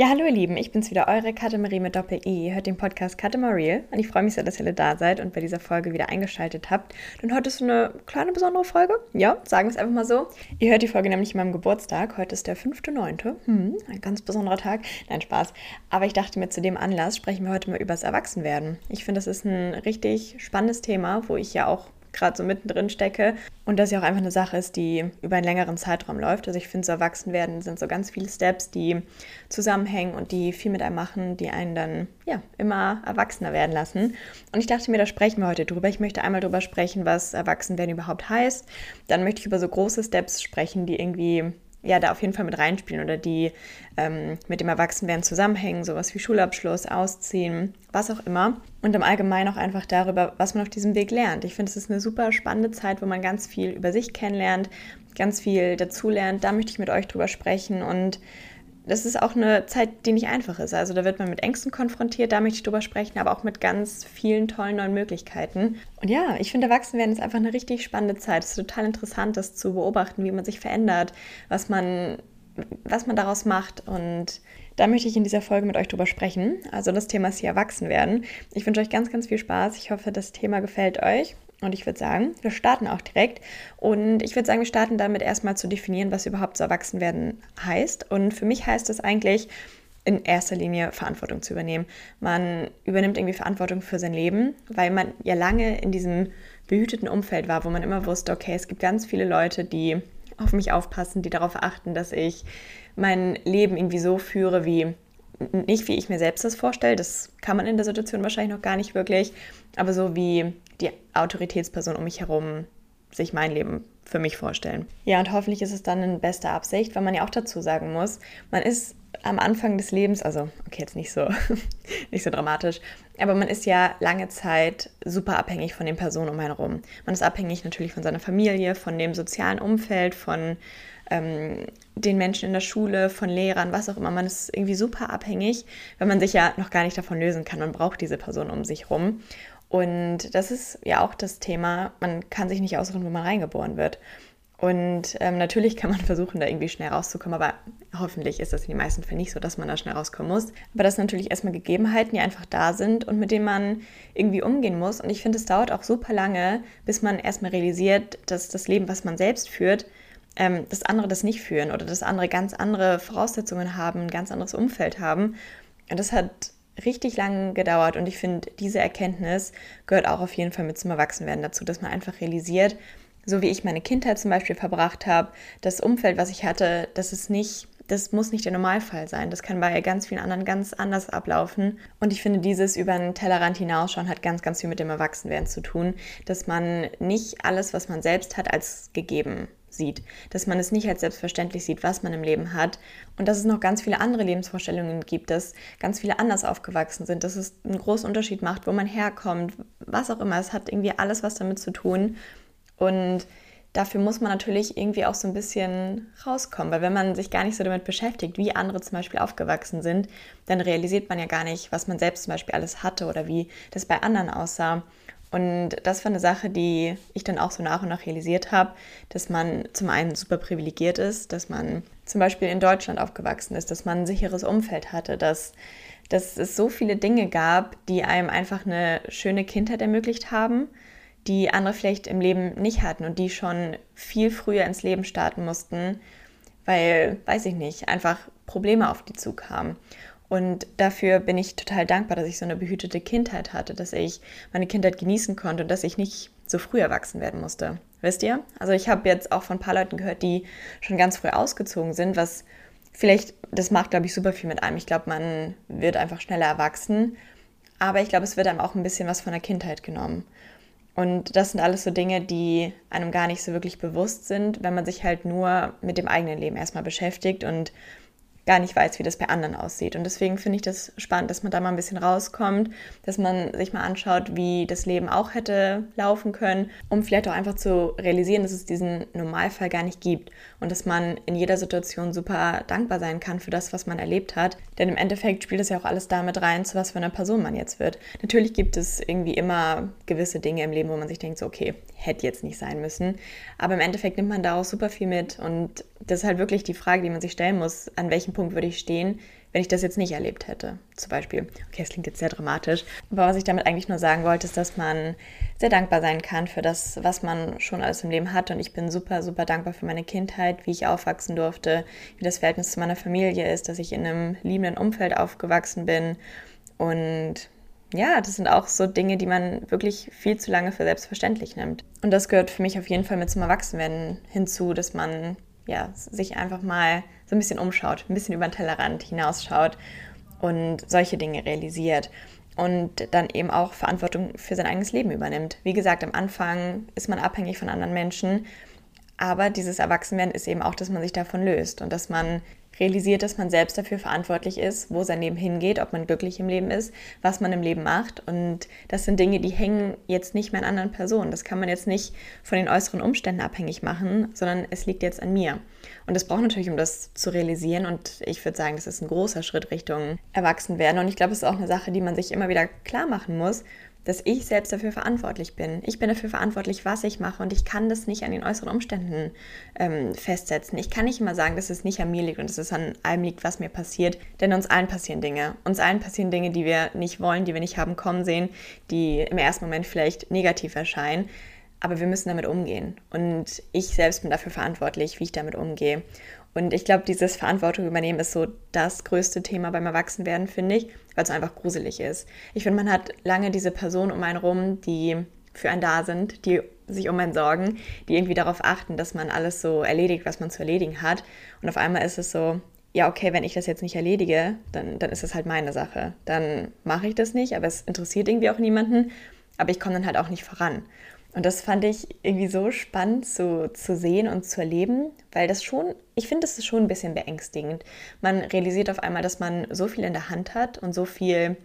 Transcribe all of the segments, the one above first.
Ja, hallo ihr Lieben, ich bin's wieder, eure Katemarie mit Doppel-E. Ihr hört den Podcast Katemariel und ich freue mich sehr, dass ihr alle da seid und bei dieser Folge wieder eingeschaltet habt. Denn heute ist so eine kleine besondere Folge. Ja, sagen wir es einfach mal so. Ihr hört die Folge nämlich an meinem Geburtstag. Heute ist der 5.9. Hm, ein ganz besonderer Tag. Nein, Spaß. Aber ich dachte mir, zu dem Anlass sprechen wir heute mal über das Erwachsenwerden. Ich finde, das ist ein richtig spannendes Thema, wo ich ja auch gerade so mittendrin stecke. Und das ja auch einfach eine Sache ist, die über einen längeren Zeitraum läuft. Also ich finde, so Erwachsenwerden sind so ganz viele Steps, die zusammenhängen und die viel mit einem machen, die einen dann ja immer erwachsener werden lassen. Und ich dachte mir, da sprechen wir heute drüber. Ich möchte einmal drüber sprechen, was Erwachsenwerden überhaupt heißt. Dann möchte ich über so große Steps sprechen, die irgendwie ja, da auf jeden Fall mit reinspielen oder die ähm, mit dem Erwachsenwerden zusammenhängen, sowas wie Schulabschluss, Ausziehen, was auch immer. Und im Allgemeinen auch einfach darüber, was man auf diesem Weg lernt. Ich finde, es ist eine super spannende Zeit, wo man ganz viel über sich kennenlernt, ganz viel dazulernt. Da möchte ich mit euch drüber sprechen und das ist auch eine Zeit, die nicht einfach ist. Also da wird man mit Ängsten konfrontiert, da möchte ich drüber sprechen, aber auch mit ganz vielen tollen neuen Möglichkeiten. Und ja, ich finde, Erwachsenwerden ist einfach eine richtig spannende Zeit. Es ist total interessant, das zu beobachten, wie man sich verändert, was man, was man daraus macht. Und da möchte ich in dieser Folge mit euch drüber sprechen. Also das Thema ist hier Erwachsenwerden. Ich wünsche euch ganz, ganz viel Spaß. Ich hoffe, das Thema gefällt euch. Und ich würde sagen, wir starten auch direkt. Und ich würde sagen, wir starten damit erstmal zu definieren, was überhaupt so Erwachsenwerden heißt. Und für mich heißt es eigentlich, in erster Linie Verantwortung zu übernehmen. Man übernimmt irgendwie Verantwortung für sein Leben, weil man ja lange in diesem behüteten Umfeld war, wo man immer wusste, okay, es gibt ganz viele Leute, die auf mich aufpassen, die darauf achten, dass ich mein Leben irgendwie so führe, wie nicht wie ich mir selbst das vorstelle, das kann man in der Situation wahrscheinlich noch gar nicht wirklich, aber so wie die Autoritätsperson um mich herum sich mein Leben für mich vorstellen. Ja, und hoffentlich ist es dann in bester Absicht, weil man ja auch dazu sagen muss, man ist am Anfang des Lebens, also okay, jetzt nicht so, nicht so dramatisch, aber man ist ja lange Zeit super abhängig von den Personen um einen herum. Man ist abhängig natürlich von seiner Familie, von dem sozialen Umfeld, von ähm, den Menschen in der Schule, von Lehrern, was auch immer. Man ist irgendwie super abhängig, weil man sich ja noch gar nicht davon lösen kann. Man braucht diese Person um sich rum. Und das ist ja auch das Thema, man kann sich nicht aussuchen, wo man reingeboren wird. Und ähm, natürlich kann man versuchen, da irgendwie schnell rauszukommen, aber hoffentlich ist das in den meisten Fällen nicht so, dass man da schnell rauskommen muss. Aber das sind natürlich erstmal Gegebenheiten, die einfach da sind und mit denen man irgendwie umgehen muss. Und ich finde, es dauert auch super lange, bis man erstmal realisiert, dass das Leben, was man selbst führt, ähm, dass andere das nicht führen oder dass andere ganz andere Voraussetzungen haben, ein ganz anderes Umfeld haben. Und das hat richtig lang gedauert und ich finde, diese Erkenntnis gehört auch auf jeden Fall mit zum Erwachsenwerden dazu, dass man einfach realisiert, so wie ich meine Kindheit zum Beispiel verbracht habe, das Umfeld, was ich hatte, das ist nicht, das muss nicht der Normalfall sein. Das kann bei ganz vielen anderen ganz anders ablaufen. Und ich finde, dieses über den Tellerrand hinausschauen hat ganz, ganz viel mit dem Erwachsenwerden zu tun, dass man nicht alles, was man selbst hat, als gegeben sieht, dass man es nicht als selbstverständlich sieht, was man im Leben hat und dass es noch ganz viele andere Lebensvorstellungen gibt, dass ganz viele anders aufgewachsen sind, dass es einen großen Unterschied macht, wo man herkommt, was auch immer. Es hat irgendwie alles was damit zu tun und dafür muss man natürlich irgendwie auch so ein bisschen rauskommen, weil wenn man sich gar nicht so damit beschäftigt, wie andere zum Beispiel aufgewachsen sind, dann realisiert man ja gar nicht, was man selbst zum Beispiel alles hatte oder wie das bei anderen aussah. Und das war eine Sache, die ich dann auch so nach und nach realisiert habe, dass man zum einen super privilegiert ist, dass man zum Beispiel in Deutschland aufgewachsen ist, dass man ein sicheres Umfeld hatte, dass, dass es so viele Dinge gab, die einem einfach eine schöne Kindheit ermöglicht haben, die andere vielleicht im Leben nicht hatten und die schon viel früher ins Leben starten mussten, weil, weiß ich nicht, einfach Probleme auf die zukamen. Und dafür bin ich total dankbar, dass ich so eine behütete Kindheit hatte, dass ich meine Kindheit genießen konnte und dass ich nicht so früh erwachsen werden musste. Wisst ihr? Also ich habe jetzt auch von ein paar Leuten gehört, die schon ganz früh ausgezogen sind, was vielleicht, das macht, glaube ich, super viel mit einem. Ich glaube, man wird einfach schneller erwachsen, aber ich glaube, es wird einem auch ein bisschen was von der Kindheit genommen. Und das sind alles so Dinge, die einem gar nicht so wirklich bewusst sind, wenn man sich halt nur mit dem eigenen Leben erstmal beschäftigt und gar nicht weiß, wie das bei anderen aussieht. Und deswegen finde ich das spannend, dass man da mal ein bisschen rauskommt, dass man sich mal anschaut, wie das Leben auch hätte laufen können, um vielleicht auch einfach zu realisieren, dass es diesen Normalfall gar nicht gibt und dass man in jeder Situation super dankbar sein kann für das, was man erlebt hat. Denn im Endeffekt spielt es ja auch alles damit rein, zu was für einer Person man jetzt wird. Natürlich gibt es irgendwie immer gewisse Dinge im Leben, wo man sich denkt, so, okay, hätte jetzt nicht sein müssen. Aber im Endeffekt nimmt man daraus super viel mit und das ist halt wirklich die Frage, die man sich stellen muss, an welchem Punkt würde ich stehen, wenn ich das jetzt nicht erlebt hätte. Zum Beispiel, okay, das klingt jetzt sehr dramatisch, aber was ich damit eigentlich nur sagen wollte, ist, dass man sehr dankbar sein kann für das, was man schon alles im Leben hat. Und ich bin super, super dankbar für meine Kindheit, wie ich aufwachsen durfte, wie das Verhältnis zu meiner Familie ist, dass ich in einem liebenden Umfeld aufgewachsen bin. Und ja, das sind auch so Dinge, die man wirklich viel zu lange für selbstverständlich nimmt. Und das gehört für mich auf jeden Fall mit zum Erwachsenwerden hinzu, dass man ja, sich einfach mal so ein bisschen umschaut, ein bisschen über den Tellerrand hinausschaut und solche Dinge realisiert und dann eben auch Verantwortung für sein eigenes Leben übernimmt. Wie gesagt, am Anfang ist man abhängig von anderen Menschen, aber dieses Erwachsenwerden ist eben auch, dass man sich davon löst und dass man realisiert, dass man selbst dafür verantwortlich ist, wo sein Leben hingeht, ob man glücklich im Leben ist, was man im Leben macht. Und das sind Dinge, die hängen jetzt nicht mehr an anderen Personen. Das kann man jetzt nicht von den äußeren Umständen abhängig machen, sondern es liegt jetzt an mir. Und das braucht natürlich, um das zu realisieren. Und ich würde sagen, das ist ein großer Schritt Richtung Erwachsenwerden. Und ich glaube, es ist auch eine Sache, die man sich immer wieder klar machen muss dass ich selbst dafür verantwortlich bin. Ich bin dafür verantwortlich, was ich mache und ich kann das nicht an den äußeren Umständen ähm, festsetzen. Ich kann nicht immer sagen, dass es nicht an mir liegt und dass es an allem liegt, was mir passiert, denn uns allen passieren Dinge. Uns allen passieren Dinge, die wir nicht wollen, die wir nicht haben kommen sehen, die im ersten Moment vielleicht negativ erscheinen. Aber wir müssen damit umgehen. Und ich selbst bin dafür verantwortlich, wie ich damit umgehe. Und ich glaube, dieses Verantwortung übernehmen ist so das größte Thema beim Erwachsenwerden, finde ich, weil es einfach gruselig ist. Ich finde, man hat lange diese Personen um einen rum, die für einen da sind, die sich um einen sorgen, die irgendwie darauf achten, dass man alles so erledigt, was man zu erledigen hat. Und auf einmal ist es so, ja, okay, wenn ich das jetzt nicht erledige, dann, dann ist das halt meine Sache. Dann mache ich das nicht, aber es interessiert irgendwie auch niemanden, aber ich komme dann halt auch nicht voran. Und das fand ich irgendwie so spannend zu, zu sehen und zu erleben, weil das schon, ich finde, das ist schon ein bisschen beängstigend. Man realisiert auf einmal, dass man so viel in der Hand hat und so viel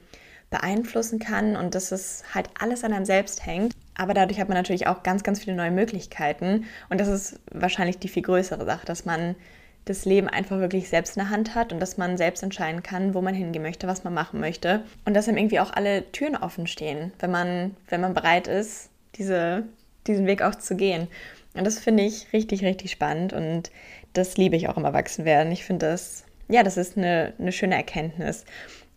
beeinflussen kann und dass es halt alles an einem selbst hängt. Aber dadurch hat man natürlich auch ganz, ganz viele neue Möglichkeiten. Und das ist wahrscheinlich die viel größere Sache, dass man das Leben einfach wirklich selbst in der Hand hat und dass man selbst entscheiden kann, wo man hingehen möchte, was man machen möchte. Und dass einem irgendwie auch alle Türen offen stehen, wenn man, wenn man bereit ist, diese, diesen Weg auch zu gehen. Und das finde ich richtig, richtig spannend und das liebe ich auch im Erwachsenwerden. Ich finde das, ja, das ist eine, eine schöne Erkenntnis.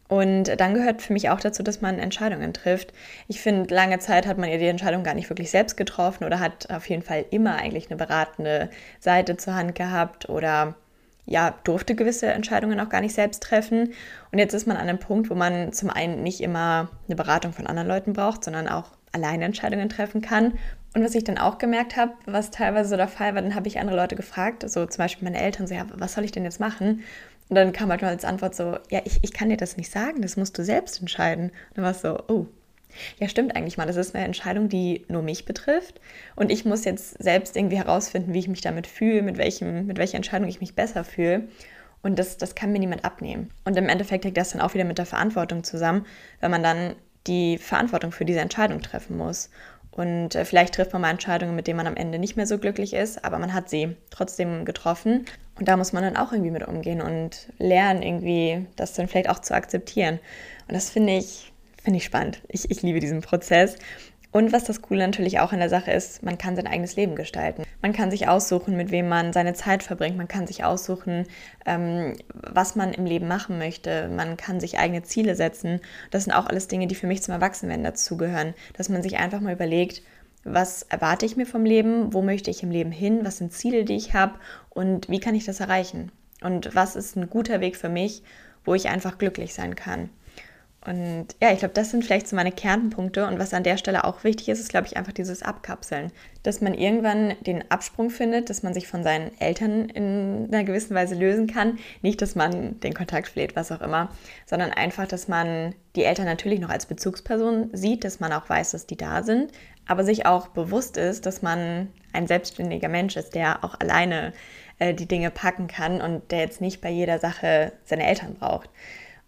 Und dann gehört für mich auch dazu, dass man Entscheidungen trifft. Ich finde, lange Zeit hat man ja die Entscheidung gar nicht wirklich selbst getroffen oder hat auf jeden Fall immer eigentlich eine beratende Seite zur Hand gehabt oder ja, durfte gewisse Entscheidungen auch gar nicht selbst treffen. Und jetzt ist man an einem Punkt, wo man zum einen nicht immer eine Beratung von anderen Leuten braucht, sondern auch alleine Entscheidungen treffen kann. Und was ich dann auch gemerkt habe, was teilweise so der Fall war, dann habe ich andere Leute gefragt, so zum Beispiel meine Eltern, so, ja, was soll ich denn jetzt machen? Und dann kam halt mal als Antwort so, ja, ich, ich kann dir das nicht sagen, das musst du selbst entscheiden. Und dann war es so, oh, ja, stimmt eigentlich mal. Das ist eine Entscheidung, die nur mich betrifft. Und ich muss jetzt selbst irgendwie herausfinden, wie ich mich damit fühle, mit, welchem, mit welcher Entscheidung ich mich besser fühle. Und das, das kann mir niemand abnehmen. Und im Endeffekt hängt das dann auch wieder mit der Verantwortung zusammen, wenn man dann die Verantwortung für diese Entscheidung treffen muss. Und äh, vielleicht trifft man mal Entscheidungen, mit denen man am Ende nicht mehr so glücklich ist, aber man hat sie trotzdem getroffen. Und da muss man dann auch irgendwie mit umgehen und lernen, irgendwie das dann vielleicht auch zu akzeptieren. Und das finde ich, finde ich spannend. Ich, ich liebe diesen Prozess. Und was das Coole natürlich auch in der Sache ist, man kann sein eigenes Leben gestalten. Man kann sich aussuchen, mit wem man seine Zeit verbringt. Man kann sich aussuchen, ähm, was man im Leben machen möchte. Man kann sich eigene Ziele setzen. Das sind auch alles Dinge, die für mich zum Erwachsenwerden dazugehören. Dass man sich einfach mal überlegt, was erwarte ich mir vom Leben, wo möchte ich im Leben hin, was sind Ziele, die ich habe und wie kann ich das erreichen. Und was ist ein guter Weg für mich, wo ich einfach glücklich sein kann. Und ja, ich glaube, das sind vielleicht so meine Kernpunkte. Und was an der Stelle auch wichtig ist, ist, glaube ich, einfach dieses Abkapseln. Dass man irgendwann den Absprung findet, dass man sich von seinen Eltern in einer gewissen Weise lösen kann. Nicht, dass man den Kontakt pflegt, was auch immer, sondern einfach, dass man die Eltern natürlich noch als Bezugsperson sieht, dass man auch weiß, dass die da sind, aber sich auch bewusst ist, dass man ein selbstständiger Mensch ist, der auch alleine äh, die Dinge packen kann und der jetzt nicht bei jeder Sache seine Eltern braucht.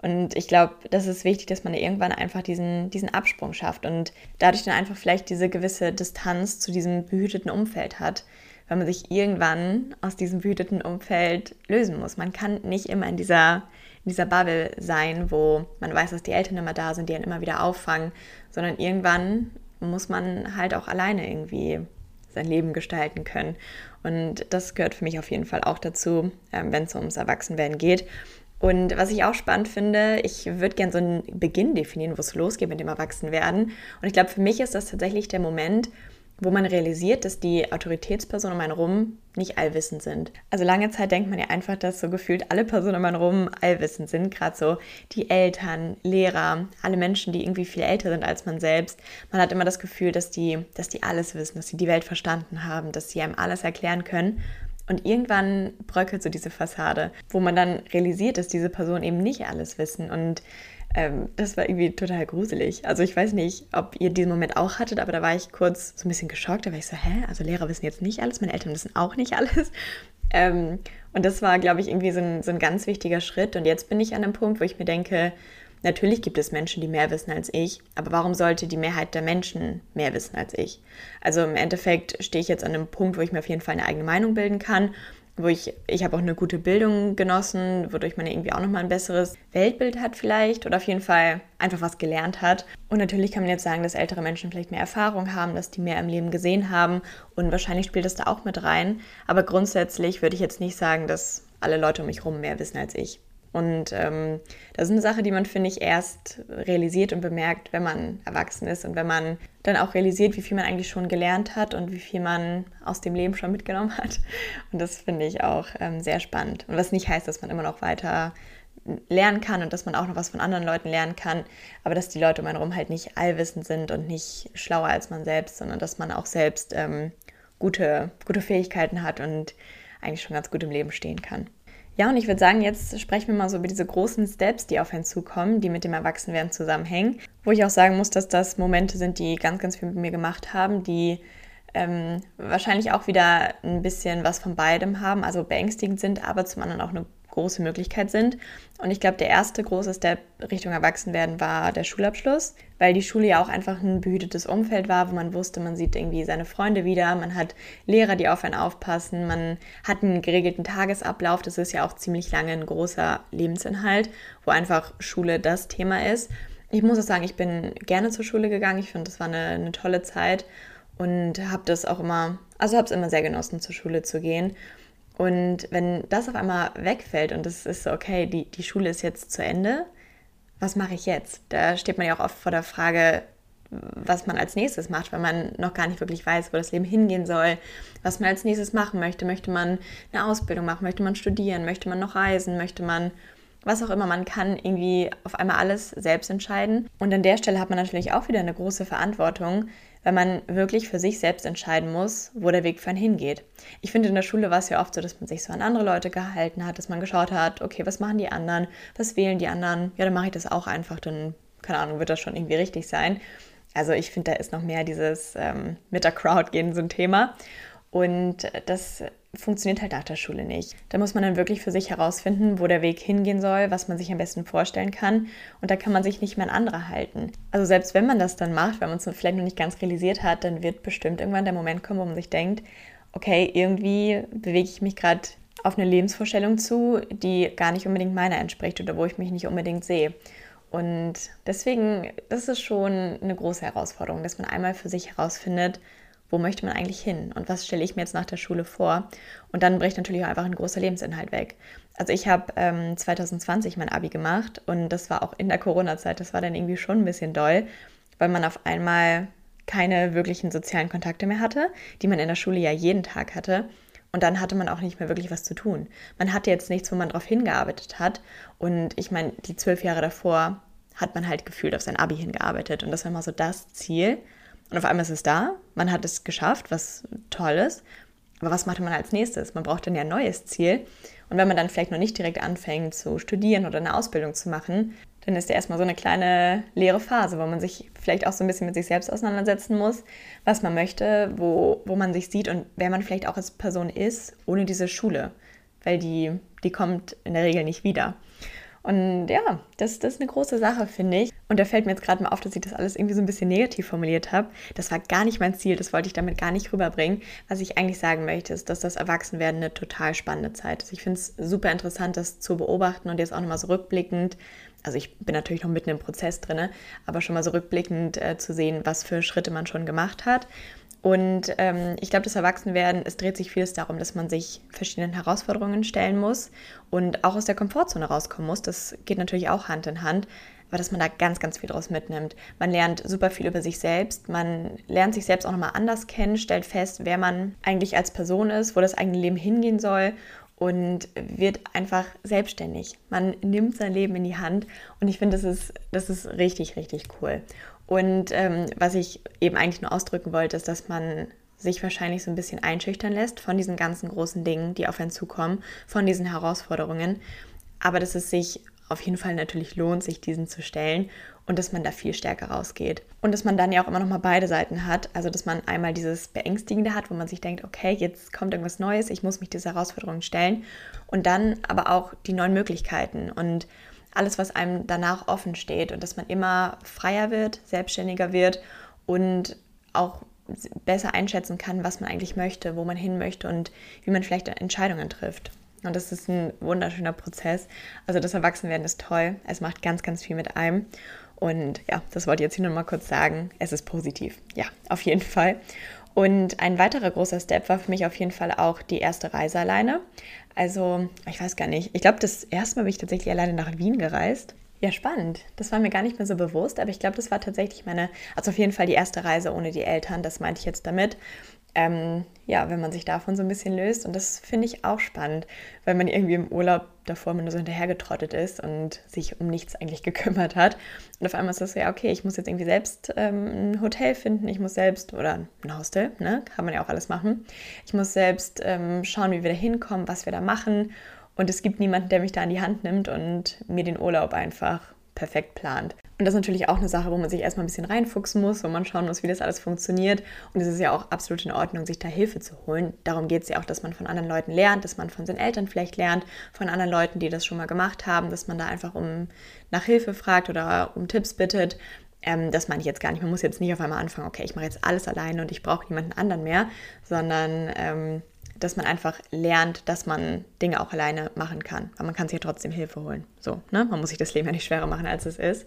Und ich glaube, das ist wichtig, dass man irgendwann einfach diesen, diesen Absprung schafft und dadurch dann einfach vielleicht diese gewisse Distanz zu diesem behüteten Umfeld hat, weil man sich irgendwann aus diesem behüteten Umfeld lösen muss. Man kann nicht immer in dieser, in dieser Bubble sein, wo man weiß, dass die Eltern immer da sind, die einen immer wieder auffangen, sondern irgendwann muss man halt auch alleine irgendwie sein Leben gestalten können. Und das gehört für mich auf jeden Fall auch dazu, ähm, wenn es ums Erwachsenwerden geht. Und was ich auch spannend finde, ich würde gerne so einen Beginn definieren, wo es losgeht mit dem Erwachsenwerden. Und ich glaube, für mich ist das tatsächlich der Moment, wo man realisiert, dass die Autoritätspersonen um einen rum nicht allwissend sind. Also lange Zeit denkt man ja einfach, dass so gefühlt alle Personen um einen rum allwissend sind, gerade so die Eltern, Lehrer, alle Menschen, die irgendwie viel älter sind als man selbst. Man hat immer das Gefühl, dass die, dass die alles wissen, dass sie die Welt verstanden haben, dass sie einem alles erklären können. Und irgendwann bröckelt so diese Fassade, wo man dann realisiert, dass diese Personen eben nicht alles wissen und ähm, das war irgendwie total gruselig. Also ich weiß nicht, ob ihr diesen Moment auch hattet, aber da war ich kurz so ein bisschen geschockt. Da war ich so, hä? Also Lehrer wissen jetzt nicht alles, meine Eltern wissen auch nicht alles. Ähm, und das war, glaube ich, irgendwie so ein, so ein ganz wichtiger Schritt. Und jetzt bin ich an einem Punkt, wo ich mir denke, natürlich gibt es Menschen, die mehr wissen als ich, aber warum sollte die Mehrheit der Menschen mehr wissen als ich? Also im Endeffekt stehe ich jetzt an einem Punkt, wo ich mir auf jeden Fall eine eigene Meinung bilden kann wo ich, ich habe auch eine gute Bildung genossen, wodurch man irgendwie auch nochmal ein besseres Weltbild hat vielleicht oder auf jeden Fall einfach was gelernt hat. Und natürlich kann man jetzt sagen, dass ältere Menschen vielleicht mehr Erfahrung haben, dass die mehr im Leben gesehen haben und wahrscheinlich spielt das da auch mit rein. Aber grundsätzlich würde ich jetzt nicht sagen, dass alle Leute um mich herum mehr wissen als ich. Und ähm, das ist eine Sache, die man, finde ich, erst realisiert und bemerkt, wenn man erwachsen ist und wenn man dann auch realisiert, wie viel man eigentlich schon gelernt hat und wie viel man aus dem Leben schon mitgenommen hat. Und das finde ich auch ähm, sehr spannend. Und was nicht heißt, dass man immer noch weiter lernen kann und dass man auch noch was von anderen Leuten lernen kann, aber dass die Leute um einen herum halt nicht allwissend sind und nicht schlauer als man selbst, sondern dass man auch selbst ähm, gute, gute Fähigkeiten hat und eigentlich schon ganz gut im Leben stehen kann. Ja, und ich würde sagen, jetzt sprechen wir mal so über diese großen Steps, die auf einen zukommen, die mit dem Erwachsenwerden zusammenhängen. Wo ich auch sagen muss, dass das Momente sind, die ganz, ganz viel mit mir gemacht haben, die ähm, wahrscheinlich auch wieder ein bisschen was von beidem haben, also beängstigend sind, aber zum anderen auch eine große Möglichkeit sind. Und ich glaube, der erste große Step Richtung Erwachsenwerden war der Schulabschluss, weil die Schule ja auch einfach ein behütetes Umfeld war, wo man wusste, man sieht irgendwie seine Freunde wieder, man hat Lehrer, die auf einen aufpassen, man hat einen geregelten Tagesablauf. Das ist ja auch ziemlich lange ein großer Lebensinhalt, wo einfach Schule das Thema ist. Ich muss auch sagen, ich bin gerne zur Schule gegangen. Ich finde, das war eine, eine tolle Zeit und habe das auch immer, also habe es immer sehr genossen, zur Schule zu gehen. Und wenn das auf einmal wegfällt und es ist so, okay, die, die Schule ist jetzt zu Ende, was mache ich jetzt? Da steht man ja auch oft vor der Frage, was man als nächstes macht, weil man noch gar nicht wirklich weiß, wo das Leben hingehen soll, was man als nächstes machen möchte. Möchte man eine Ausbildung machen? Möchte man studieren? Möchte man noch reisen? Möchte man was auch immer. Man kann irgendwie auf einmal alles selbst entscheiden. Und an der Stelle hat man natürlich auch wieder eine große Verantwortung, weil man wirklich für sich selbst entscheiden muss, wo der Weg für einen hingeht. Ich finde, in der Schule war es ja oft so, dass man sich so an andere Leute gehalten hat, dass man geschaut hat, okay, was machen die anderen, was wählen die anderen, ja, dann mache ich das auch einfach, dann, keine Ahnung, wird das schon irgendwie richtig sein. Also ich finde, da ist noch mehr dieses ähm, mit der Crowd gehen so ein Thema. Und das funktioniert halt nach der Schule nicht. Da muss man dann wirklich für sich herausfinden, wo der Weg hingehen soll, was man sich am besten vorstellen kann. Und da kann man sich nicht mehr an andere halten. Also selbst wenn man das dann macht, wenn man es vielleicht noch nicht ganz realisiert hat, dann wird bestimmt irgendwann der Moment kommen, wo man sich denkt, okay, irgendwie bewege ich mich gerade auf eine Lebensvorstellung zu, die gar nicht unbedingt meiner entspricht oder wo ich mich nicht unbedingt sehe. Und deswegen, das ist schon eine große Herausforderung, dass man einmal für sich herausfindet, wo möchte man eigentlich hin und was stelle ich mir jetzt nach der Schule vor? Und dann bricht natürlich auch einfach ein großer Lebensinhalt weg. Also ich habe ähm, 2020 mein ABI gemacht und das war auch in der Corona-Zeit, das war dann irgendwie schon ein bisschen doll, weil man auf einmal keine wirklichen sozialen Kontakte mehr hatte, die man in der Schule ja jeden Tag hatte. Und dann hatte man auch nicht mehr wirklich was zu tun. Man hatte jetzt nichts, wo man drauf hingearbeitet hat. Und ich meine, die zwölf Jahre davor hat man halt gefühlt auf sein Abi hingearbeitet. Und das war immer so das Ziel. Und auf einmal ist es da, man hat es geschafft, was toll ist. Aber was macht man als nächstes? Man braucht dann ja ein neues Ziel. Und wenn man dann vielleicht noch nicht direkt anfängt zu studieren oder eine Ausbildung zu machen, dann ist ja erstmal so eine kleine leere Phase, wo man sich vielleicht auch so ein bisschen mit sich selbst auseinandersetzen muss, was man möchte, wo, wo man sich sieht und wer man vielleicht auch als Person ist, ohne diese Schule. Weil die, die kommt in der Regel nicht wieder. Und ja, das, das ist eine große Sache, finde ich. Und da fällt mir jetzt gerade mal auf, dass ich das alles irgendwie so ein bisschen negativ formuliert habe. Das war gar nicht mein Ziel, das wollte ich damit gar nicht rüberbringen. Was ich eigentlich sagen möchte, ist, dass das Erwachsenwerden eine total spannende Zeit ist. Ich finde es super interessant, das zu beobachten und jetzt auch nochmal so rückblickend. Also ich bin natürlich noch mitten im Prozess drin, aber schon mal so rückblickend äh, zu sehen, was für Schritte man schon gemacht hat. Und ähm, ich glaube, das Erwachsenwerden, es dreht sich vieles darum, dass man sich verschiedenen Herausforderungen stellen muss und auch aus der Komfortzone rauskommen muss. Das geht natürlich auch Hand in Hand, aber dass man da ganz, ganz viel draus mitnimmt. Man lernt super viel über sich selbst, man lernt sich selbst auch nochmal anders kennen, stellt fest, wer man eigentlich als Person ist, wo das eigene Leben hingehen soll und wird einfach selbstständig. Man nimmt sein Leben in die Hand und ich finde, das ist, das ist richtig, richtig cool. Und ähm, was ich eben eigentlich nur ausdrücken wollte, ist, dass man sich wahrscheinlich so ein bisschen einschüchtern lässt von diesen ganzen großen Dingen, die auf einen zukommen, von diesen Herausforderungen. Aber dass es sich auf jeden Fall natürlich lohnt, sich diesen zu stellen und dass man da viel stärker rausgeht. Und dass man dann ja auch immer noch mal beide Seiten hat. Also, dass man einmal dieses Beängstigende hat, wo man sich denkt, okay, jetzt kommt irgendwas Neues, ich muss mich dieser Herausforderung stellen. Und dann aber auch die neuen Möglichkeiten und alles, was einem danach offen steht und dass man immer freier wird, selbstständiger wird und auch besser einschätzen kann, was man eigentlich möchte, wo man hin möchte und wie man vielleicht Entscheidungen trifft. Und das ist ein wunderschöner Prozess. Also das Erwachsenwerden ist toll. Es macht ganz, ganz viel mit einem. Und ja, das wollte ich jetzt hier nur mal kurz sagen. Es ist positiv. Ja, auf jeden Fall. Und ein weiterer großer Step war für mich auf jeden Fall auch die erste Reise alleine. Also, ich weiß gar nicht. Ich glaube, das erste Mal bin ich tatsächlich alleine nach Wien gereist. Ja, spannend. Das war mir gar nicht mehr so bewusst, aber ich glaube, das war tatsächlich meine, also auf jeden Fall die erste Reise ohne die Eltern, das meinte ich jetzt damit ähm, ja, wenn man sich davon so ein bisschen löst. Und das finde ich auch spannend, weil man irgendwie im Urlaub davor immer nur so hinterhergetrottet ist und sich um nichts eigentlich gekümmert hat. Und auf einmal ist das so, ja, okay, ich muss jetzt irgendwie selbst ähm, ein Hotel finden, ich muss selbst, oder ein Hostel, ne, kann man ja auch alles machen. Ich muss selbst ähm, schauen, wie wir da hinkommen, was wir da machen. Und es gibt niemanden, der mich da an die Hand nimmt und mir den Urlaub einfach perfekt plant. Und das ist natürlich auch eine Sache, wo man sich erstmal ein bisschen reinfuchsen muss, wo man schauen muss, wie das alles funktioniert. Und es ist ja auch absolut in Ordnung, sich da Hilfe zu holen. Darum geht es ja auch, dass man von anderen Leuten lernt, dass man von seinen Eltern vielleicht lernt, von anderen Leuten, die das schon mal gemacht haben, dass man da einfach um nach Hilfe fragt oder um Tipps bittet. Ähm, das meine ich jetzt gar nicht. Man muss jetzt nicht auf einmal anfangen, okay, ich mache jetzt alles alleine und ich brauche niemanden anderen mehr, sondern ähm, dass man einfach lernt, dass man Dinge auch alleine machen kann. Aber man kann sich ja trotzdem Hilfe holen. So, ne? Man muss sich das Leben ja nicht schwerer machen, als es ist.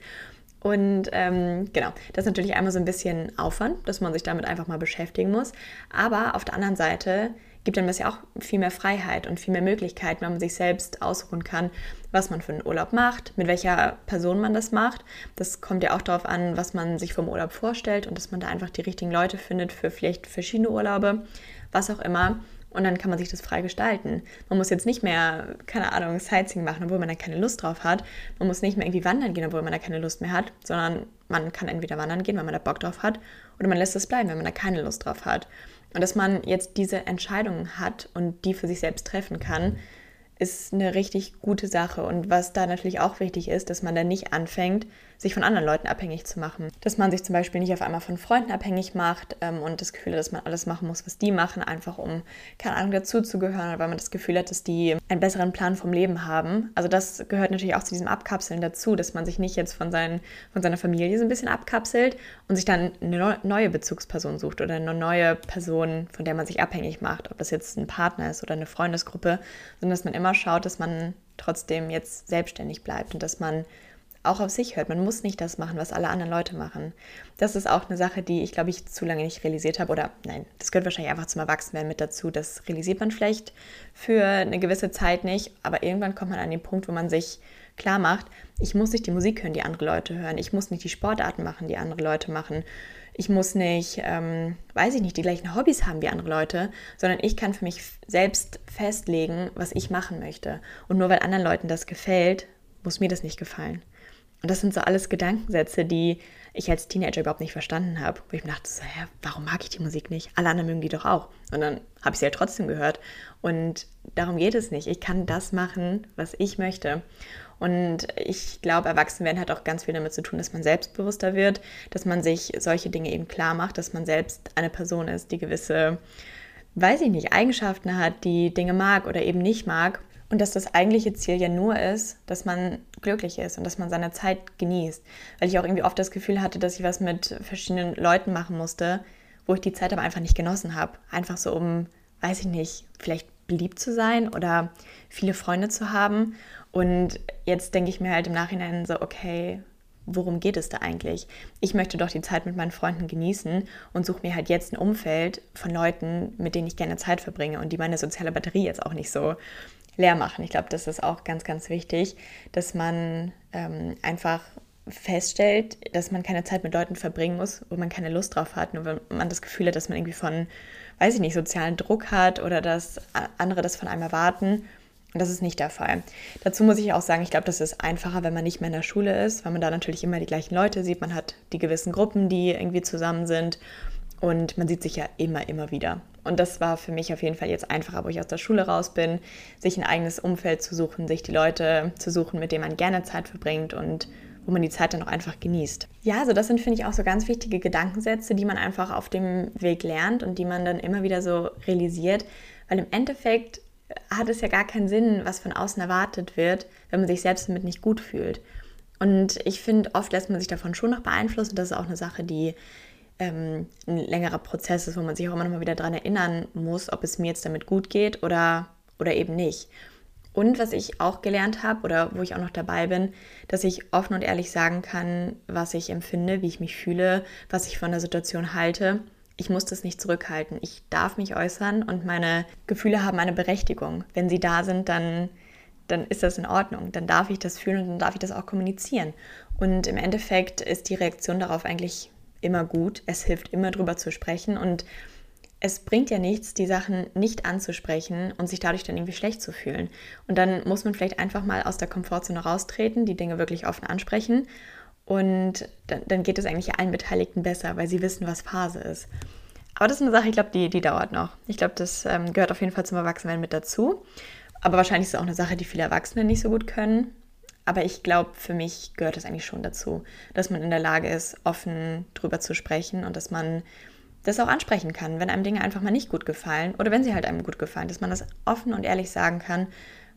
Und ähm, genau, das ist natürlich einmal so ein bisschen Aufwand, dass man sich damit einfach mal beschäftigen muss. Aber auf der anderen Seite gibt einem das ja auch viel mehr Freiheit und viel mehr Möglichkeiten, wenn man sich selbst ausruhen kann, was man für einen Urlaub macht, mit welcher Person man das macht. Das kommt ja auch darauf an, was man sich vom Urlaub vorstellt und dass man da einfach die richtigen Leute findet für vielleicht verschiedene Urlaube, was auch immer. Und dann kann man sich das frei gestalten. Man muss jetzt nicht mehr, keine Ahnung, Sightseeing machen, obwohl man da keine Lust drauf hat. Man muss nicht mehr irgendwie wandern gehen, obwohl man da keine Lust mehr hat, sondern man kann entweder wandern gehen, wenn man da Bock drauf hat, oder man lässt es bleiben, wenn man da keine Lust drauf hat. Und dass man jetzt diese Entscheidungen hat und die für sich selbst treffen kann, ist eine richtig gute Sache. Und was da natürlich auch wichtig ist, dass man dann nicht anfängt, sich von anderen Leuten abhängig zu machen. Dass man sich zum Beispiel nicht auf einmal von Freunden abhängig macht ähm, und das Gefühl hat, dass man alles machen muss, was die machen, einfach um, keine Ahnung, dazuzugehören oder weil man das Gefühl hat, dass die einen besseren Plan vom Leben haben. Also das gehört natürlich auch zu diesem Abkapseln dazu, dass man sich nicht jetzt von, seinen, von seiner Familie so ein bisschen abkapselt und sich dann eine neue Bezugsperson sucht oder eine neue Person, von der man sich abhängig macht, ob das jetzt ein Partner ist oder eine Freundesgruppe, sondern dass man immer schaut, dass man trotzdem jetzt selbstständig bleibt und dass man auch auf sich hört. Man muss nicht das machen, was alle anderen Leute machen. Das ist auch eine Sache, die ich, glaube ich, zu lange nicht realisiert habe. Oder nein, das gehört wahrscheinlich einfach zum Erwachsenwerden mit dazu. Das realisiert man vielleicht für eine gewisse Zeit nicht. Aber irgendwann kommt man an den Punkt, wo man sich klar macht, ich muss nicht die Musik hören, die andere Leute hören. Ich muss nicht die Sportarten machen, die andere Leute machen. Ich muss nicht, ähm, weiß ich nicht, die gleichen Hobbys haben wie andere Leute, sondern ich kann für mich selbst festlegen, was ich machen möchte. Und nur weil anderen Leuten das gefällt, muss mir das nicht gefallen. Und das sind so alles Gedankensätze, die ich als Teenager überhaupt nicht verstanden habe. Wo ich mir dachte, so, hä, warum mag ich die Musik nicht? Alle anderen mögen die doch auch. Und dann habe ich sie ja halt trotzdem gehört. Und darum geht es nicht. Ich kann das machen, was ich möchte. Und ich glaube, Erwachsenwerden hat auch ganz viel damit zu tun, dass man selbstbewusster wird, dass man sich solche Dinge eben klar macht, dass man selbst eine Person ist, die gewisse, weiß ich nicht, Eigenschaften hat, die Dinge mag oder eben nicht mag und dass das eigentliche Ziel ja nur ist, dass man glücklich ist und dass man seine Zeit genießt. Weil ich auch irgendwie oft das Gefühl hatte, dass ich was mit verschiedenen Leuten machen musste, wo ich die Zeit aber einfach nicht genossen habe. Einfach so, um, weiß ich nicht, vielleicht beliebt zu sein oder viele Freunde zu haben. Und jetzt denke ich mir halt im Nachhinein so, okay, worum geht es da eigentlich? Ich möchte doch die Zeit mit meinen Freunden genießen und suche mir halt jetzt ein Umfeld von Leuten, mit denen ich gerne Zeit verbringe und die meine soziale Batterie jetzt auch nicht so leer machen. Ich glaube, das ist auch ganz, ganz wichtig, dass man ähm, einfach feststellt, dass man keine Zeit mit Leuten verbringen muss, wo man keine Lust drauf hat, nur wenn man das Gefühl hat, dass man irgendwie von, weiß ich nicht, sozialen Druck hat oder dass andere das von einem erwarten. Und das ist nicht der Fall. Dazu muss ich auch sagen, ich glaube, das ist einfacher, wenn man nicht mehr in der Schule ist, weil man da natürlich immer die gleichen Leute sieht. Man hat die gewissen Gruppen, die irgendwie zusammen sind und man sieht sich ja immer, immer wieder. Und das war für mich auf jeden Fall jetzt einfacher, wo ich aus der Schule raus bin, sich ein eigenes Umfeld zu suchen, sich die Leute zu suchen, mit denen man gerne Zeit verbringt und wo man die Zeit dann auch einfach genießt. Ja, also das sind, finde ich, auch so ganz wichtige Gedankensätze, die man einfach auf dem Weg lernt und die man dann immer wieder so realisiert, weil im Endeffekt hat es ja gar keinen Sinn, was von außen erwartet wird, wenn man sich selbst damit nicht gut fühlt. Und ich finde, oft lässt man sich davon schon noch beeinflussen. Das ist auch eine Sache, die ähm, ein längerer Prozess ist, wo man sich auch immer noch mal wieder daran erinnern muss, ob es mir jetzt damit gut geht oder, oder eben nicht. Und was ich auch gelernt habe oder wo ich auch noch dabei bin, dass ich offen und ehrlich sagen kann, was ich empfinde, wie ich mich fühle, was ich von der Situation halte. Ich muss das nicht zurückhalten. Ich darf mich äußern und meine Gefühle haben eine Berechtigung. Wenn sie da sind, dann, dann ist das in Ordnung. Dann darf ich das fühlen und dann darf ich das auch kommunizieren. Und im Endeffekt ist die Reaktion darauf eigentlich immer gut. Es hilft immer drüber zu sprechen und es bringt ja nichts, die Sachen nicht anzusprechen und sich dadurch dann irgendwie schlecht zu fühlen. Und dann muss man vielleicht einfach mal aus der Komfortzone raustreten, die Dinge wirklich offen ansprechen. Und dann, dann geht es eigentlich allen Beteiligten besser, weil sie wissen, was Phase ist. Aber das ist eine Sache, ich glaube, die, die dauert noch. Ich glaube, das ähm, gehört auf jeden Fall zum Erwachsenwerden mit dazu. Aber wahrscheinlich ist es auch eine Sache, die viele Erwachsene nicht so gut können. Aber ich glaube, für mich gehört es eigentlich schon dazu, dass man in der Lage ist, offen drüber zu sprechen und dass man das auch ansprechen kann, wenn einem Dinge einfach mal nicht gut gefallen oder wenn sie halt einem gut gefallen, dass man das offen und ehrlich sagen kann,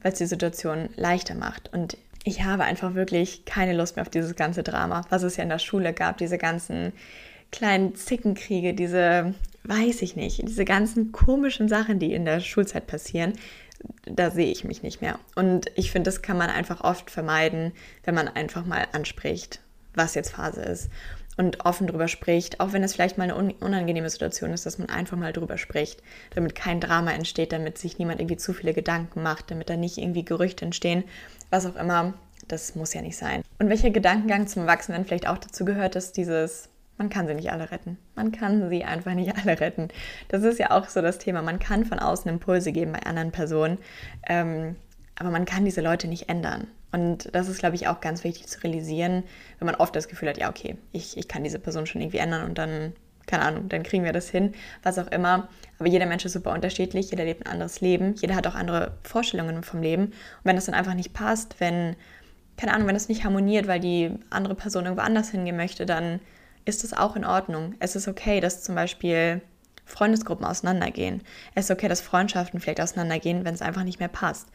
weil es die Situation leichter macht. Und ich habe einfach wirklich keine Lust mehr auf dieses ganze Drama, was es ja in der Schule gab, diese ganzen kleinen Zickenkriege, diese, weiß ich nicht, diese ganzen komischen Sachen, die in der Schulzeit passieren, da sehe ich mich nicht mehr. Und ich finde, das kann man einfach oft vermeiden, wenn man einfach mal anspricht, was jetzt Phase ist und offen drüber spricht, auch wenn es vielleicht mal eine unangenehme Situation ist, dass man einfach mal drüber spricht, damit kein Drama entsteht, damit sich niemand irgendwie zu viele Gedanken macht, damit da nicht irgendwie Gerüchte entstehen, was auch immer. Das muss ja nicht sein. Und welcher Gedankengang zum Erwachsenen vielleicht auch dazu gehört, ist dieses, man kann sie nicht alle retten. Man kann sie einfach nicht alle retten. Das ist ja auch so das Thema. Man kann von außen Impulse geben bei anderen Personen, ähm, aber man kann diese Leute nicht ändern. Und das ist, glaube ich, auch ganz wichtig zu realisieren, wenn man oft das Gefühl hat, ja, okay, ich, ich kann diese Person schon irgendwie ändern und dann, keine Ahnung, dann kriegen wir das hin, was auch immer. Aber jeder Mensch ist super unterschiedlich, jeder lebt ein anderes Leben, jeder hat auch andere Vorstellungen vom Leben. Und wenn das dann einfach nicht passt, wenn, keine Ahnung, wenn das nicht harmoniert, weil die andere Person irgendwo anders hingehen möchte, dann ist das auch in Ordnung. Es ist okay, dass zum Beispiel Freundesgruppen auseinandergehen. Es ist okay, dass Freundschaften vielleicht auseinandergehen, wenn es einfach nicht mehr passt.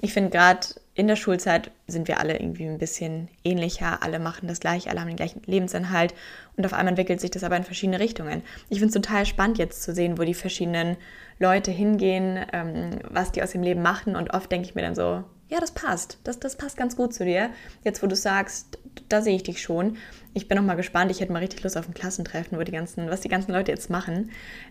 Ich finde gerade in der Schulzeit sind wir alle irgendwie ein bisschen ähnlicher, alle machen das gleiche, alle haben den gleichen Lebensinhalt und auf einmal entwickelt sich das aber in verschiedene Richtungen. Ich finde es total spannend jetzt zu sehen, wo die verschiedenen Leute hingehen, ähm, was die aus dem Leben machen und oft denke ich mir dann so, ja, das passt, das, das passt ganz gut zu dir. Jetzt, wo du sagst, da sehe ich dich schon. Ich bin noch mal gespannt, ich hätte mal richtig Lust auf ein Klassentreffen, wo die ganzen, was die ganzen Leute jetzt machen.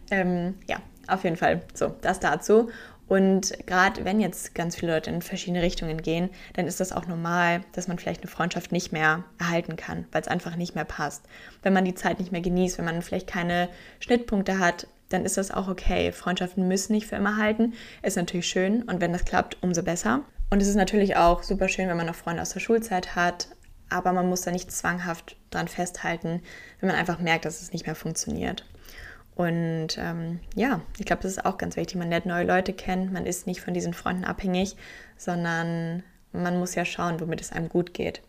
Ähm, ja, auf jeden Fall. So, das dazu. Und gerade wenn jetzt ganz viele Leute in verschiedene Richtungen gehen, dann ist das auch normal, dass man vielleicht eine Freundschaft nicht mehr erhalten kann, weil es einfach nicht mehr passt. Wenn man die Zeit nicht mehr genießt, wenn man vielleicht keine Schnittpunkte hat, dann ist das auch okay. Freundschaften müssen nicht für immer halten. Ist natürlich schön und wenn das klappt, umso besser. Und es ist natürlich auch super schön, wenn man noch Freunde aus der Schulzeit hat, aber man muss da nicht zwanghaft dran festhalten, wenn man einfach merkt, dass es nicht mehr funktioniert. Und ähm, ja, ich glaube, das ist auch ganz wichtig. Man lernt neue Leute kennen, man ist nicht von diesen Freunden abhängig, sondern man muss ja schauen, womit es einem gut geht.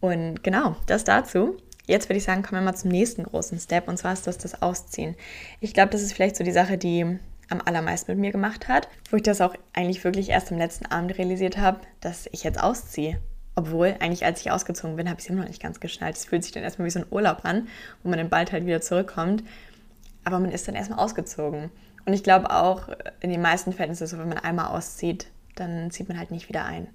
Und genau, das dazu. Jetzt würde ich sagen, kommen wir mal zum nächsten großen Step und zwar ist das das Ausziehen. Ich glaube, das ist vielleicht so die Sache, die am allermeisten mit mir gemacht hat, wo ich das auch eigentlich wirklich erst am letzten Abend realisiert habe, dass ich jetzt ausziehe. Obwohl, eigentlich als ich ausgezogen bin, habe ich es immer noch nicht ganz geschnallt. Es fühlt sich dann erstmal wie so ein Urlaub an, wo man dann bald halt wieder zurückkommt aber man ist dann erstmal ausgezogen. Und ich glaube auch, in den meisten Fällen ist es so, wenn man einmal auszieht, dann zieht man halt nicht wieder ein.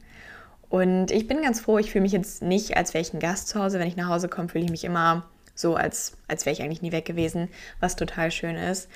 Und ich bin ganz froh, ich fühle mich jetzt nicht, als wäre ich ein Gast zu Hause. Wenn ich nach Hause komme, fühle ich mich immer so, als, als wäre ich eigentlich nie weg gewesen, was total schön ist.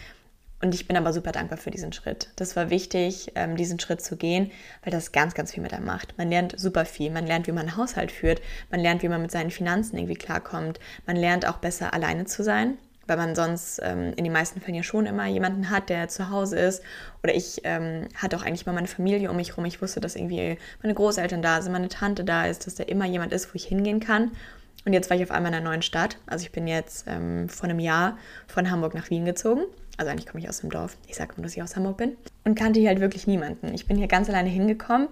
Und ich bin aber super dankbar für diesen Schritt. Das war wichtig, ähm, diesen Schritt zu gehen, weil das ganz, ganz viel mit einem macht. Man lernt super viel. Man lernt, wie man einen Haushalt führt. Man lernt, wie man mit seinen Finanzen irgendwie klarkommt. Man lernt auch besser alleine zu sein weil man sonst ähm, in den meisten Fällen ja schon immer jemanden hat, der zu Hause ist. Oder ich ähm, hatte auch eigentlich mal meine Familie um mich herum. Ich wusste, dass irgendwie meine Großeltern da sind, meine Tante da ist, dass da immer jemand ist, wo ich hingehen kann. Und jetzt war ich auf einmal in einer neuen Stadt. Also ich bin jetzt ähm, vor einem Jahr von Hamburg nach Wien gezogen. Also eigentlich komme ich aus dem Dorf. Ich sage nur, dass ich aus Hamburg bin. Und kannte hier halt wirklich niemanden. Ich bin hier ganz alleine hingekommen.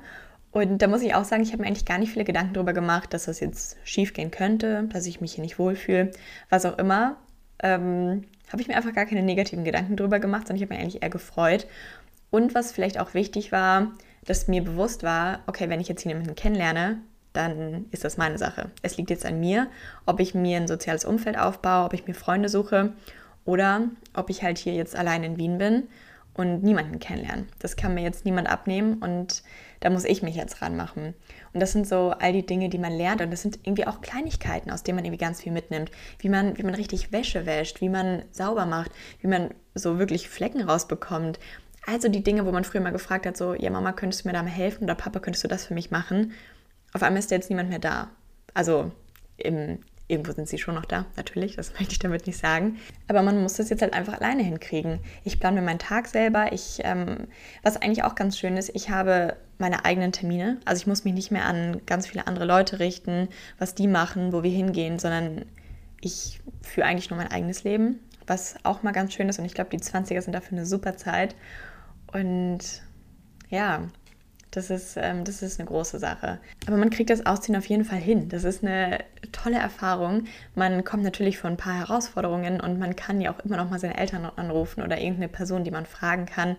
Und da muss ich auch sagen, ich habe mir eigentlich gar nicht viele Gedanken darüber gemacht, dass das jetzt schief gehen könnte, dass ich mich hier nicht wohlfühle, was auch immer ähm, habe ich mir einfach gar keine negativen Gedanken drüber gemacht, sondern ich habe mich eigentlich eher gefreut. Und was vielleicht auch wichtig war, dass mir bewusst war, okay, wenn ich jetzt hier jemanden kennenlerne, dann ist das meine Sache. Es liegt jetzt an mir, ob ich mir ein soziales Umfeld aufbaue, ob ich mir Freunde suche oder ob ich halt hier jetzt allein in Wien bin und niemanden kennenlernen. Das kann mir jetzt niemand abnehmen und da muss ich mich jetzt ranmachen. Und das sind so all die Dinge, die man lernt und das sind irgendwie auch Kleinigkeiten, aus denen man irgendwie ganz viel mitnimmt. Wie man, wie man richtig Wäsche wäscht, wie man sauber macht, wie man so wirklich Flecken rausbekommt. Also die Dinge, wo man früher mal gefragt hat, so, ja Mama, könntest du mir da mal helfen oder Papa, könntest du das für mich machen? Auf einmal ist jetzt niemand mehr da. Also im Irgendwo sind sie schon noch da, natürlich, das möchte ich damit nicht sagen. Aber man muss das jetzt halt einfach alleine hinkriegen. Ich plane mir meinen Tag selber. Ich, ähm, was eigentlich auch ganz schön ist, ich habe meine eigenen Termine. Also ich muss mich nicht mehr an ganz viele andere Leute richten, was die machen, wo wir hingehen, sondern ich führe eigentlich nur mein eigenes Leben, was auch mal ganz schön ist. Und ich glaube, die 20er sind dafür eine super Zeit. Und ja, das ist, ähm, das ist eine große Sache. Aber man kriegt das Ausziehen auf jeden Fall hin. Das ist eine tolle Erfahrung. Man kommt natürlich vor ein paar Herausforderungen und man kann ja auch immer noch mal seine Eltern anrufen oder irgendeine Person, die man fragen kann.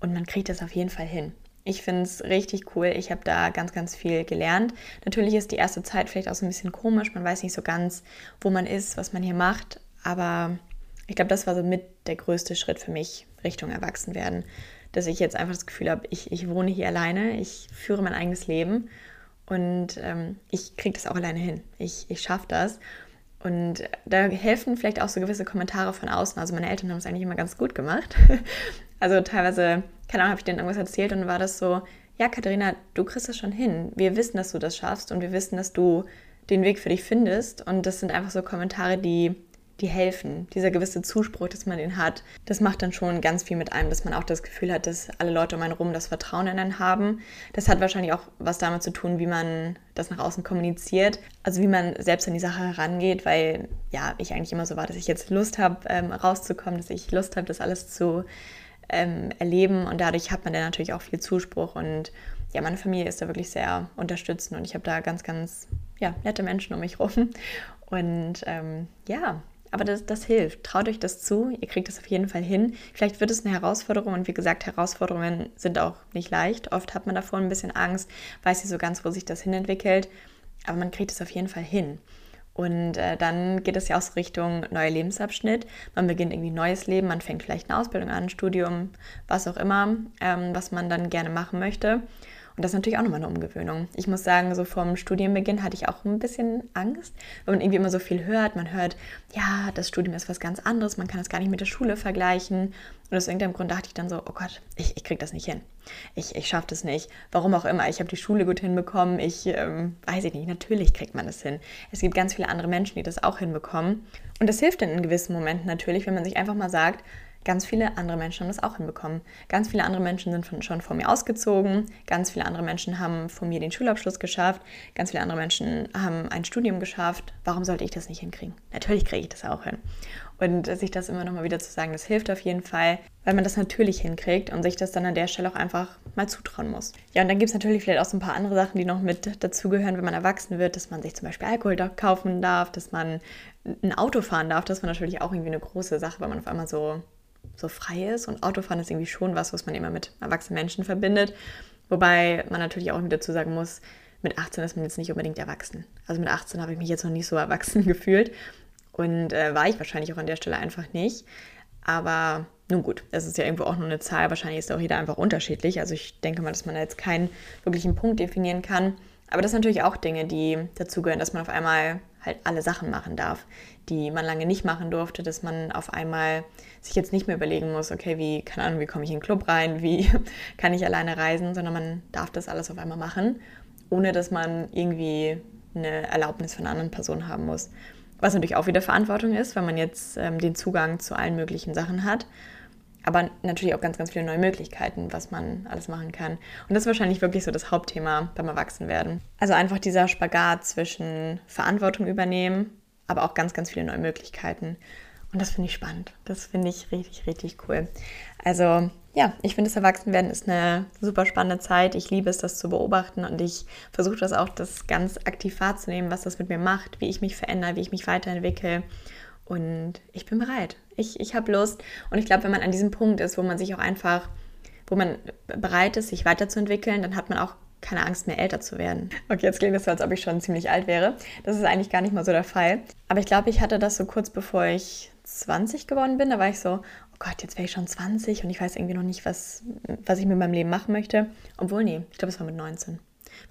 Und man kriegt das auf jeden Fall hin. Ich finde es richtig cool. Ich habe da ganz, ganz viel gelernt. Natürlich ist die erste Zeit vielleicht auch so ein bisschen komisch. Man weiß nicht so ganz, wo man ist, was man hier macht. Aber ich glaube, das war so mit der größte Schritt für mich Richtung Erwachsenwerden dass ich jetzt einfach das Gefühl habe, ich, ich wohne hier alleine, ich führe mein eigenes Leben und ähm, ich kriege das auch alleine hin. Ich, ich schaffe das. Und da helfen vielleicht auch so gewisse Kommentare von außen. Also meine Eltern haben es eigentlich immer ganz gut gemacht. Also teilweise, keine Ahnung, habe ich denen irgendwas erzählt und war das so, ja, Katharina, du kriegst das schon hin. Wir wissen, dass du das schaffst und wir wissen, dass du den Weg für dich findest. Und das sind einfach so Kommentare, die die helfen. Dieser gewisse Zuspruch, dass man den hat, das macht dann schon ganz viel mit einem, dass man auch das Gefühl hat, dass alle Leute um einen rum das Vertrauen in einen haben. Das hat wahrscheinlich auch was damit zu tun, wie man das nach außen kommuniziert, also wie man selbst an die Sache herangeht, weil ja, ich eigentlich immer so war, dass ich jetzt Lust habe, ähm, rauszukommen, dass ich Lust habe, das alles zu ähm, erleben. Und dadurch hat man dann natürlich auch viel Zuspruch. Und ja, meine Familie ist da wirklich sehr unterstützend. Und ich habe da ganz, ganz ja, nette Menschen um mich rum. Und ähm, ja, aber das, das hilft. Traut euch das zu. Ihr kriegt das auf jeden Fall hin. Vielleicht wird es eine Herausforderung. Und wie gesagt, Herausforderungen sind auch nicht leicht. Oft hat man davor ein bisschen Angst, weiß nicht so ganz, wo sich das hinentwickelt. Aber man kriegt es auf jeden Fall hin. Und äh, dann geht es ja auch so Richtung neuer Lebensabschnitt. Man beginnt irgendwie ein neues Leben. Man fängt vielleicht eine Ausbildung an, ein Studium, was auch immer, ähm, was man dann gerne machen möchte. Und das ist natürlich auch nochmal eine Umgewöhnung. Ich muss sagen, so vom Studienbeginn hatte ich auch ein bisschen Angst, weil man irgendwie immer so viel hört. Man hört, ja, das Studium ist was ganz anderes, man kann es gar nicht mit der Schule vergleichen. Und aus irgendeinem Grund dachte ich dann so, oh Gott, ich, ich kriege das nicht hin. Ich, ich schaffe das nicht. Warum auch immer. Ich habe die Schule gut hinbekommen. Ich ähm, weiß ich nicht. Natürlich kriegt man das hin. Es gibt ganz viele andere Menschen, die das auch hinbekommen. Und das hilft dann in gewissen Momenten natürlich, wenn man sich einfach mal sagt, Ganz viele andere Menschen haben das auch hinbekommen. Ganz viele andere Menschen sind von, schon vor mir ausgezogen. Ganz viele andere Menschen haben vor mir den Schulabschluss geschafft. Ganz viele andere Menschen haben ein Studium geschafft. Warum sollte ich das nicht hinkriegen? Natürlich kriege ich das auch hin. Und sich das immer noch mal wieder zu sagen, das hilft auf jeden Fall, weil man das natürlich hinkriegt und sich das dann an der Stelle auch einfach mal zutrauen muss. Ja, und dann gibt es natürlich vielleicht auch so ein paar andere Sachen, die noch mit dazugehören, wenn man erwachsen wird, dass man sich zum Beispiel Alkohol kaufen darf, dass man ein Auto fahren darf. Das war natürlich auch irgendwie eine große Sache, weil man auf einmal so so frei ist. Und Autofahren ist irgendwie schon was, was man immer mit erwachsenen Menschen verbindet. Wobei man natürlich auch wieder dazu sagen muss, mit 18 ist man jetzt nicht unbedingt erwachsen. Also mit 18 habe ich mich jetzt noch nicht so erwachsen gefühlt. Und äh, war ich wahrscheinlich auch an der Stelle einfach nicht. Aber nun gut, es ist ja irgendwo auch nur eine Zahl. Wahrscheinlich ist auch jeder einfach unterschiedlich. Also ich denke mal, dass man da jetzt keinen wirklichen Punkt definieren kann. Aber das sind natürlich auch Dinge, die dazugehören, dass man auf einmal halt alle Sachen machen darf, die man lange nicht machen durfte, dass man auf einmal sich jetzt nicht mehr überlegen muss, okay, wie, keine Ahnung, wie komme ich in den Club rein, wie kann ich alleine reisen, sondern man darf das alles auf einmal machen, ohne dass man irgendwie eine Erlaubnis von einer anderen Person haben muss. Was natürlich auch wieder Verantwortung ist, weil man jetzt ähm, den Zugang zu allen möglichen Sachen hat. Aber natürlich auch ganz, ganz viele neue Möglichkeiten, was man alles machen kann. Und das ist wahrscheinlich wirklich so das Hauptthema beim Erwachsenwerden. Also einfach dieser Spagat zwischen Verantwortung übernehmen, aber auch ganz, ganz viele neue Möglichkeiten. Und das finde ich spannend. Das finde ich richtig, richtig cool. Also ja, ich finde, das Erwachsenwerden ist eine super spannende Zeit. Ich liebe es, das zu beobachten und ich versuche das auch, das ganz aktiv wahrzunehmen, was das mit mir macht, wie ich mich verändere, wie ich mich weiterentwickle. Und ich bin bereit. Ich, ich habe Lust. Und ich glaube, wenn man an diesem Punkt ist, wo man sich auch einfach, wo man bereit ist, sich weiterzuentwickeln, dann hat man auch keine Angst mehr, älter zu werden. Okay, jetzt klingt das so, als ob ich schon ziemlich alt wäre. Das ist eigentlich gar nicht mal so der Fall. Aber ich glaube, ich hatte das so kurz bevor ich 20 geworden bin. Da war ich so, oh Gott, jetzt wäre ich schon 20 und ich weiß irgendwie noch nicht, was, was ich mit meinem Leben machen möchte. Obwohl, nee, ich glaube, es war mit 19.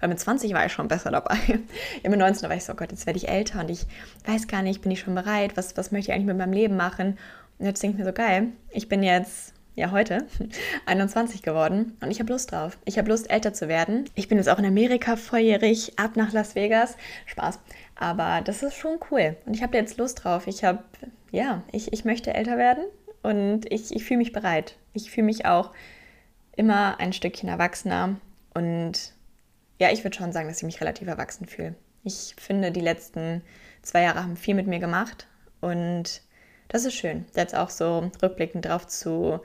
Weil mit 20 war ich schon besser dabei. Ja, mit 19 war ich so, oh Gott, jetzt werde ich älter und ich weiß gar nicht, bin ich schon bereit? Was, was möchte ich eigentlich mit meinem Leben machen? Und jetzt denke ich mir so, geil, ich bin jetzt ja heute 21 geworden und ich habe Lust drauf. Ich habe Lust, älter zu werden. Ich bin jetzt auch in Amerika volljährig, ab nach Las Vegas. Spaß. Aber das ist schon cool. Und ich habe jetzt Lust drauf. Ich habe, ja, ich, ich möchte älter werden und ich, ich fühle mich bereit. Ich fühle mich auch immer ein Stückchen erwachsener und ja, ich würde schon sagen, dass ich mich relativ erwachsen fühle. Ich finde, die letzten zwei Jahre haben viel mit mir gemacht und das ist schön, jetzt auch so rückblickend drauf zu,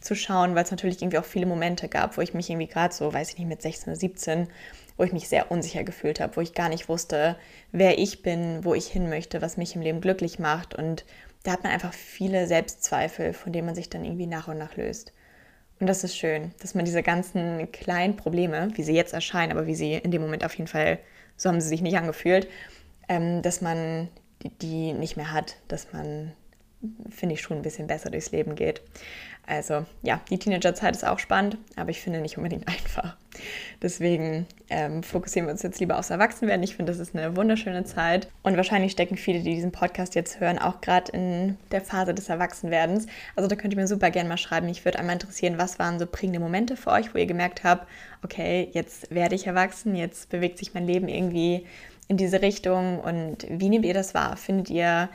zu schauen, weil es natürlich irgendwie auch viele Momente gab, wo ich mich irgendwie gerade so, weiß ich nicht, mit 16 oder 17, wo ich mich sehr unsicher gefühlt habe, wo ich gar nicht wusste, wer ich bin, wo ich hin möchte, was mich im Leben glücklich macht und da hat man einfach viele Selbstzweifel, von denen man sich dann irgendwie nach und nach löst. Und das ist schön, dass man diese ganzen kleinen Probleme, wie sie jetzt erscheinen, aber wie sie in dem Moment auf jeden Fall, so haben sie sich nicht angefühlt, ähm, dass man die, die nicht mehr hat, dass man, finde ich, schon ein bisschen besser durchs Leben geht. Also ja, die Teenagerzeit ist auch spannend, aber ich finde nicht unbedingt einfach. Deswegen ähm, fokussieren wir uns jetzt lieber aufs Erwachsenwerden. Ich finde, das ist eine wunderschöne Zeit. Und wahrscheinlich stecken viele, die diesen Podcast jetzt hören, auch gerade in der Phase des Erwachsenwerdens. Also da könnt ihr mir super gerne mal schreiben. Mich würde einmal interessieren, was waren so prägende Momente für euch, wo ihr gemerkt habt, okay, jetzt werde ich erwachsen, jetzt bewegt sich mein Leben irgendwie in diese Richtung. Und wie nehmt ihr das wahr? Findet ihr,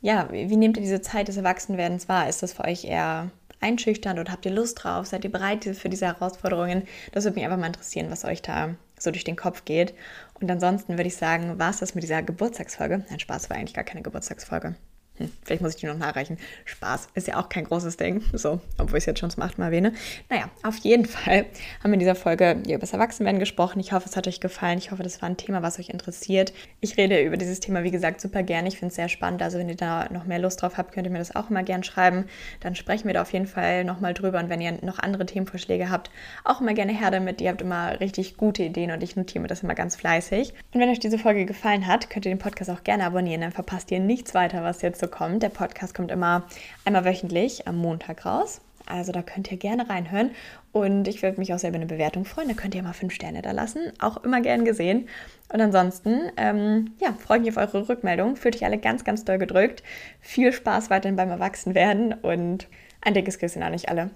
ja, wie nehmt ihr diese Zeit des Erwachsenwerdens wahr? Ist das für euch eher einschüchternd oder habt ihr Lust drauf? Seid ihr bereit für diese Herausforderungen? Das würde mich einfach mal interessieren, was euch da so durch den Kopf geht. Und ansonsten würde ich sagen, war es das mit dieser Geburtstagsfolge. Nein, Spaß war eigentlich gar keine Geburtstagsfolge. Hm, vielleicht muss ich die noch nachreichen. Spaß ist ja auch kein großes Ding. So, obwohl ich es jetzt schon zum achten Mal erwähne. Naja, auf jeden Fall haben wir in dieser Folge über das Erwachsenwerden gesprochen. Ich hoffe, es hat euch gefallen. Ich hoffe, das war ein Thema, was euch interessiert. Ich rede über dieses Thema, wie gesagt, super gerne. Ich finde es sehr spannend. Also, wenn ihr da noch mehr Lust drauf habt, könnt ihr mir das auch immer gerne schreiben. Dann sprechen wir da auf jeden Fall nochmal drüber. Und wenn ihr noch andere Themenvorschläge habt, auch immer gerne her damit. Ihr habt immer richtig gute Ideen und ich notiere mir das immer ganz fleißig. Und wenn euch diese Folge gefallen hat, könnt ihr den Podcast auch gerne abonnieren. Dann verpasst ihr nichts weiter, was jetzt so kommt. Der Podcast kommt immer einmal wöchentlich am Montag raus. Also da könnt ihr gerne reinhören. Und ich würde mich auch sehr über eine Bewertung freuen. Da könnt ihr mal fünf Sterne da lassen. Auch immer gern gesehen. Und ansonsten, ähm, ja, freue ich mich auf eure Rückmeldung. Fühlt euch alle ganz, ganz doll gedrückt. Viel Spaß weiterhin beim Erwachsenwerden und ein dickes Küsschen an euch alle.